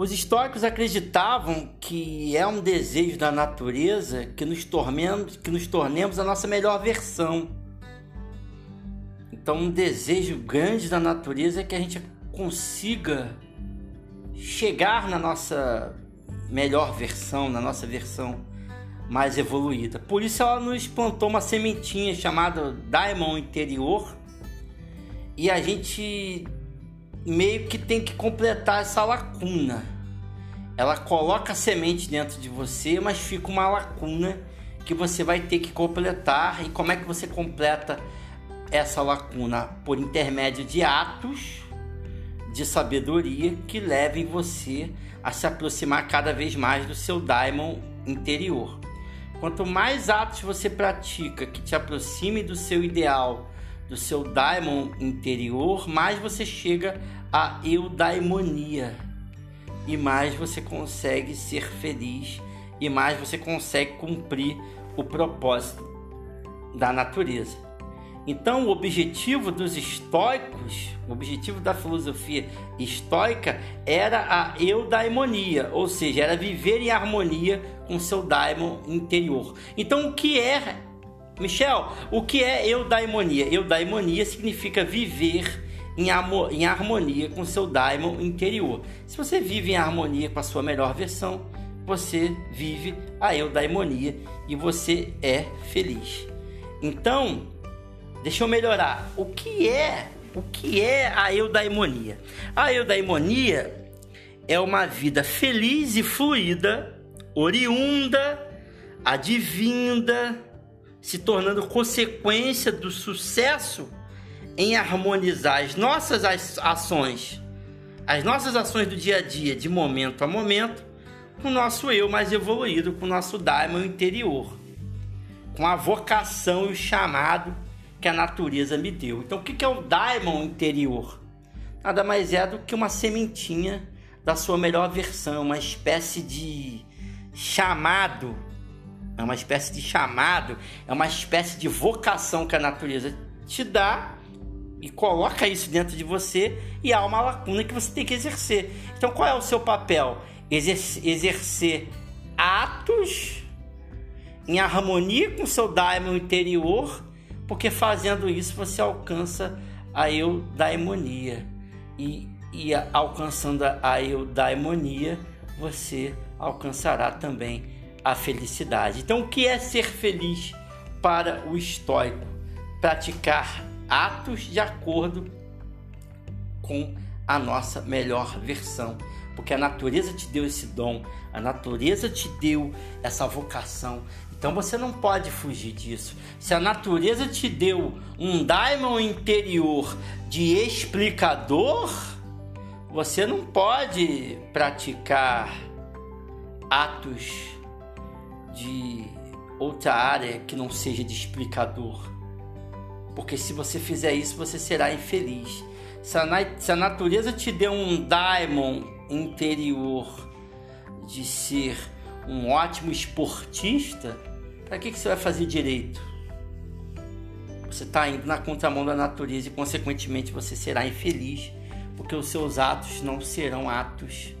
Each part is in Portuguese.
Os históricos acreditavam que é um desejo da natureza que nos tornemos, que nos tornemos a nossa melhor versão. Então, um desejo grande da natureza é que a gente consiga chegar na nossa melhor versão, na nossa versão mais evoluída. Por isso ela nos plantou uma sementinha chamada Daimon Interior e a gente meio que tem que completar essa lacuna. Ela coloca a semente dentro de você, mas fica uma lacuna que você vai ter que completar. E como é que você completa essa lacuna? Por intermédio de atos de sabedoria que levem você a se aproximar cada vez mais do seu daimon interior. Quanto mais atos você pratica que te aproxime do seu ideal, do seu daimon interior, mais você chega à eudaimonia e mais você consegue ser feliz e mais você consegue cumprir o propósito da natureza. Então, o objetivo dos estoicos, o objetivo da filosofia estoica era a eudaimonia, ou seja, era viver em harmonia com seu daimon interior. Então, o que é, Michel, o que é eudaimonia? Eudaimonia significa viver em, em harmonia com seu daimon interior. Se você vive em harmonia com a sua melhor versão, você vive a eudaimonia e você é feliz. Então, Deixa eu melhorar. O que é? O que é a eudaimonia? A eudaimonia é uma vida feliz e fluida, oriunda, advinda, se tornando consequência do sucesso em harmonizar as nossas ações, as nossas ações do dia a dia, de momento a momento, com o nosso eu mais evoluído, com o nosso daimon interior, com a vocação e o chamado que a natureza me deu. Então, o que é o Daimon interior? Nada mais é do que uma sementinha da sua melhor versão, uma espécie de chamado, é uma espécie de chamado, é uma espécie de vocação que a natureza te dá e coloca isso dentro de você e há uma lacuna que você tem que exercer. Então, qual é o seu papel? Exercer, atos em harmonia com seu daimon interior porque fazendo isso você alcança a eudaimonia e, e alcançando a eudaimonia você alcançará também a felicidade. Então, o que é ser feliz para o estoico? Praticar atos de acordo com a nossa melhor versão, porque a natureza te deu esse dom, a natureza te deu essa vocação, então você não pode fugir disso. Se a natureza te deu um daimon interior de explicador, você não pode praticar atos de outra área que não seja de explicador. Porque se você fizer isso, você será infeliz. Se a, natureza te deu um daimon interior de ser um ótimo esportista, para que, que você vai fazer direito? Você está indo na contramão da natureza e, consequentemente, você será infeliz, porque os seus atos não serão atos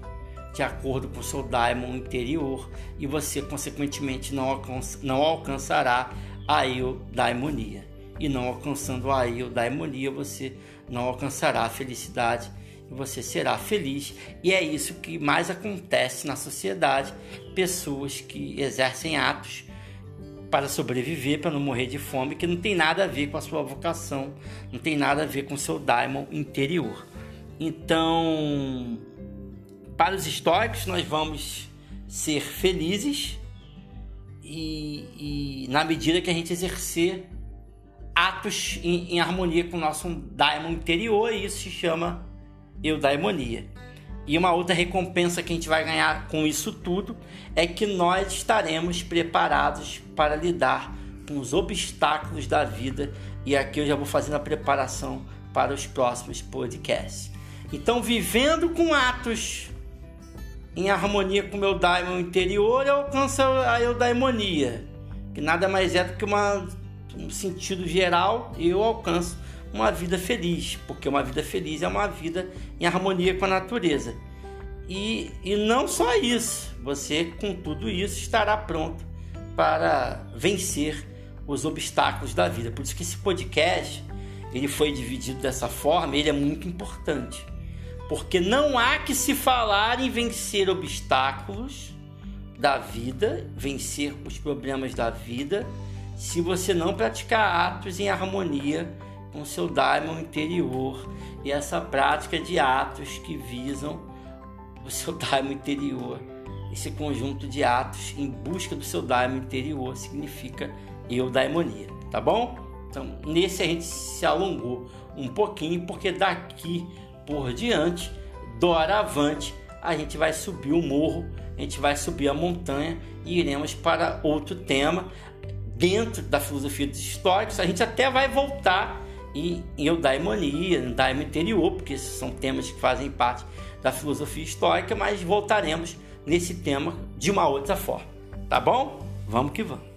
de acordo com seu daimon interior e você, consequentemente, não, alcança, não alcançará a eudaimonia. E não alcançando a eudaimonia, você não alcançará a felicidade e você será feliz. E é isso que mais acontece na sociedade: pessoas que exercem atos para sobreviver, para não morrer de fome, que não tem nada a ver com a sua vocação, não tem nada a ver com o seu daimon interior. Então, para os estoicos, nós vamos ser felizes e, e na medida que a gente exercer atos em, em harmonia com o nosso daimon interior, e isso se chama eudaimonia. E uma outra recompensa que a gente vai ganhar com isso tudo é que nós estaremos preparados para lidar com os obstáculos da vida. E aqui eu já vou fazendo a preparação para os próximos podcasts. Então, vivendo com atos em harmonia com o meu daimon interior, eu alcanço a eudaimonia, que nada mais é do que uma, um sentido geral, eu alcanço uma vida feliz, porque uma vida feliz é uma vida em harmonia com a natureza. E, e não só isso, você com tudo isso estará pronto para vencer os obstáculos da vida. Por isso que esse podcast ele foi dividido dessa forma, ele é muito importante. Porque não há que se falar em vencer obstáculos da vida, vencer os problemas da vida, se você não praticar atos em harmonia com seu daimon interior e essa prática de atos que visam o seu daimon interior. Esse conjunto de atos em busca do seu daimon interior significa eudaimonia, tá bom? Então, nesse a gente se alongou um pouquinho, porque daqui por diante, doravante, a gente vai subir o morro, a gente vai subir a montanha e iremos para outro tema dentro da filosofia dos históricos. A gente até vai voltar em, em eudaimonia, em daimo interior, porque esses são temas que fazem parte da filosofia histórica, mas voltaremos nesse tema de uma outra forma. Tá bom? Vamos que vamos.